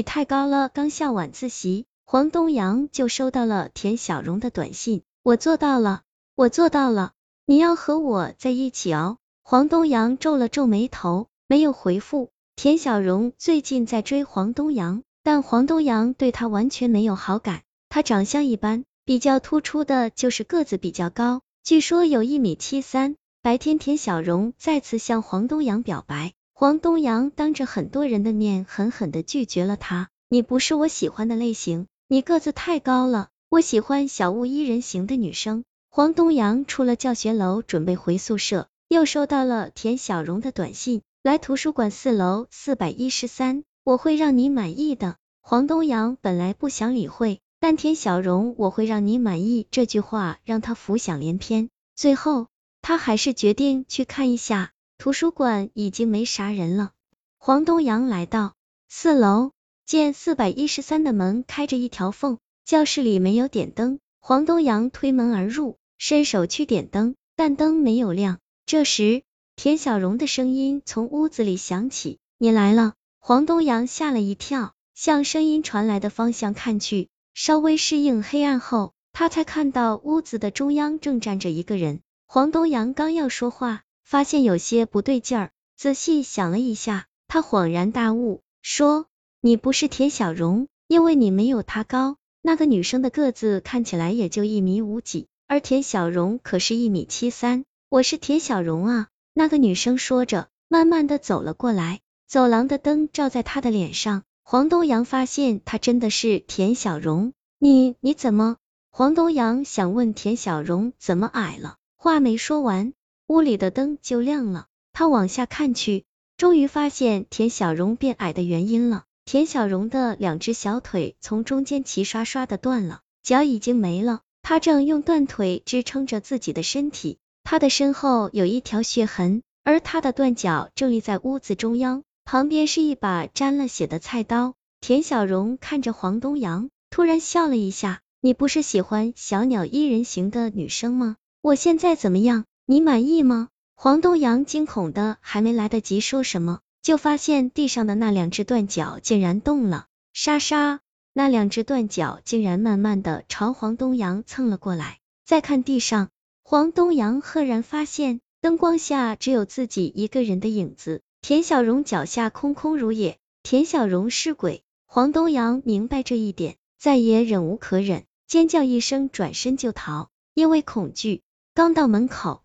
你太高了。刚下晚自习，黄东阳就收到了田小荣的短信，我做到了，我做到了，你要和我在一起哦。黄东阳皱了皱眉头，没有回复。田小荣最近在追黄东阳，但黄东阳对他完全没有好感。他长相一般，比较突出的就是个子比较高，据说有一米七三。白天，田小荣再次向黄东阳表白，黄东阳当着很多人的面狠狠的拒绝了他。你不是我喜欢的类型，你个子太高了，我喜欢小物一人型的女生。黄东阳出了教学楼，准备回宿舍，又收到了田小荣的短信，来图书馆四楼四百一十三，我会让你满意的。黄东阳本来不想理会，但田小荣我会让你满意这句话让他浮想联翩，最后。他还是决定去看一下，图书馆已经没啥人了。黄东阳来到四楼，见四百一十三的门开着一条缝，教室里没有点灯。黄东阳推门而入，伸手去点灯，但灯没有亮。这时，田小荣的声音从屋子里响起：“你来了。”黄东阳吓了一跳，向声音传来的方向看去，稍微适应黑暗后，他才看到屋子的中央正站着一个人。黄东阳刚要说话，发现有些不对劲儿，仔细想了一下，他恍然大悟，说：“你不是田小荣，因为你没有她高。那个女生的个子看起来也就一米五几，而田小荣可是一米七三。我是田小荣啊。”那个女生说着，慢慢的走了过来，走廊的灯照在她的脸上，黄东阳发现她真的是田小荣。你你怎么？黄东阳想问田小荣怎么矮了。话没说完，屋里的灯就亮了。他往下看去，终于发现田小荣变矮的原因了。田小荣的两只小腿从中间齐刷刷的断了，脚已经没了。他正用断腿支撑着自己的身体，他的身后有一条血痕，而他的断脚正立在屋子中央，旁边是一把沾了血的菜刀。田小荣看着黄东阳，突然笑了一下：“你不是喜欢小鸟依人型的女生吗？”我现在怎么样？你满意吗？黄东阳惊恐的还没来得及说什么，就发现地上的那两只断脚竟然动了，沙沙，那两只断脚竟然慢慢的朝黄东阳蹭了过来。再看地上，黄东阳赫然发现灯光下只有自己一个人的影子，田小荣脚下空空如也，田小荣是鬼。黄东阳明白这一点，再也忍无可忍，尖叫一声，转身就逃，因为恐惧。刚到门口，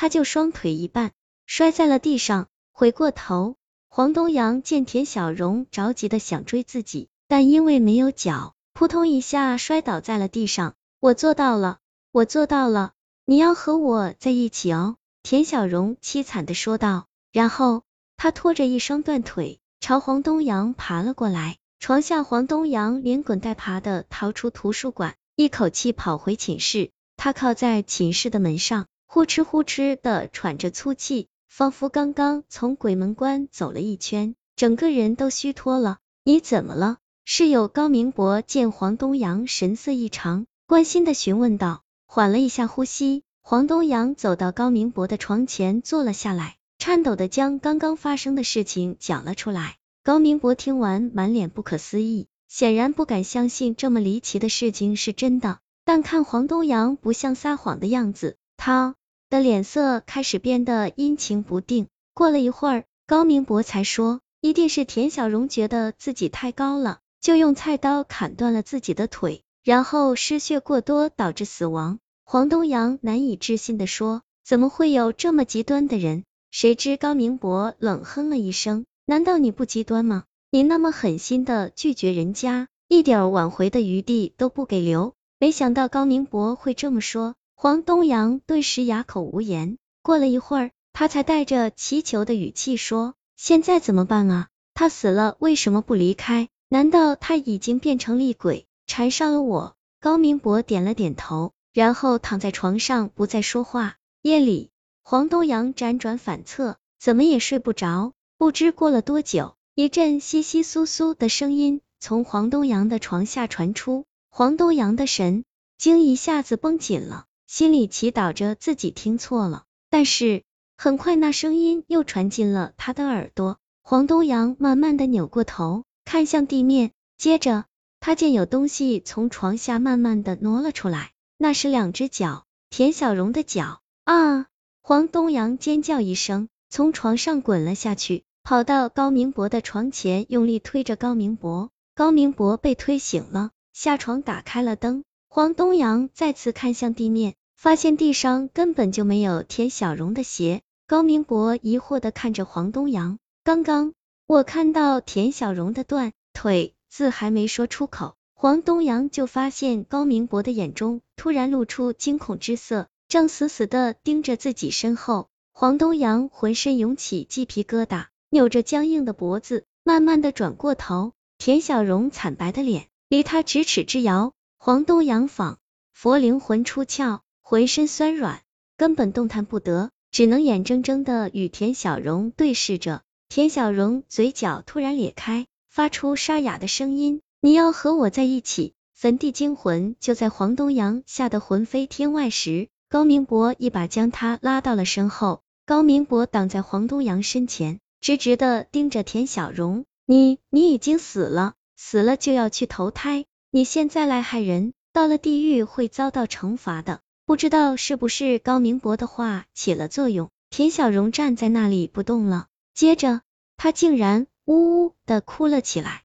他就双腿一绊，摔在了地上。回过头，黄东阳见田小荣着急的想追自己，但因为没有脚，扑通一下摔倒在了地上。我做到了，我做到了，你要和我在一起哦。田小荣凄惨的说道。然后他拖着一双断腿朝黄东阳爬了过来。床下，黄东阳连滚带爬的逃出图书馆，一口气跑回寝室。他靠在寝室的门上，呼哧呼哧的喘着粗气，仿佛刚刚从鬼门关走了一圈，整个人都虚脱了。你怎么了？室友高明博见黄东阳神色异常，关心的询问道。缓了一下呼吸，黄东阳走到高明博的床前坐了下来，颤抖的将刚刚发生的事情讲了出来。高明博听完，满脸不可思议，显然不敢相信这么离奇的事情是真的。但看黄东阳不像撒谎的样子，他的脸色开始变得阴晴不定。过了一会儿，高明博才说，一定是田小荣觉得自己太高了，就用菜刀砍断了自己的腿，然后失血过多导致死亡。黄东阳难以置信的说，怎么会有这么极端的人？谁知高明博冷哼了一声，难道你不极端吗？你那么狠心的拒绝人家，一点挽回的余地都不给留。没想到高明博会这么说，黄东阳顿时哑口无言。过了一会儿，他才带着祈求的语气说：“现在怎么办啊？他死了为什么不离开？难道他已经变成厉鬼，缠上了我？”高明博点了点头，然后躺在床上不再说话。夜里，黄东阳辗转反侧，怎么也睡不着。不知过了多久，一阵窸窸窣窣的声音从黄东阳的床下传出。黄东阳的神经一下子绷紧了，心里祈祷着自己听错了。但是很快那声音又传进了他的耳朵。黄东阳慢慢的扭过头，看向地面，接着他见有东西从床下慢慢的挪了出来，那是两只脚，田小荣的脚。啊！黄东阳尖叫一声，从床上滚了下去，跑到高明博的床前，用力推着高明博。高明博被推醒了，下床打开了灯。黄东阳再次看向地面，发现地上根本就没有田小荣的鞋。高明博疑惑的看着黄东阳，刚刚我看到田小荣的断腿，字还没说出口，黄东阳就发现高明博的眼中突然露出惊恐之色，正死死的盯着自己身后。黄东阳浑身涌起鸡皮疙瘩，扭着僵硬的脖子，慢慢的转过头，田小荣惨白的脸离他咫尺之遥。黄东阳仿佛灵魂出窍，浑身酸软，根本动弹不得。只能眼睁睁的与田小荣对视着，田小荣嘴角突然裂开，发出沙哑的声音：“你要和我在一起。”焚地惊魂就在黄东阳吓得魂飞天外时，高明博一把将他拉到了身后。高明博挡在黄东阳身前，直直的盯着田小荣：“你，你已经死了，死了就要去投胎，你现在来害人，到了地狱会遭到惩罚的。”不知道是不是高明博的话起了作用，田小荣站在那里不动了，接着他竟然呜呜的哭了起来。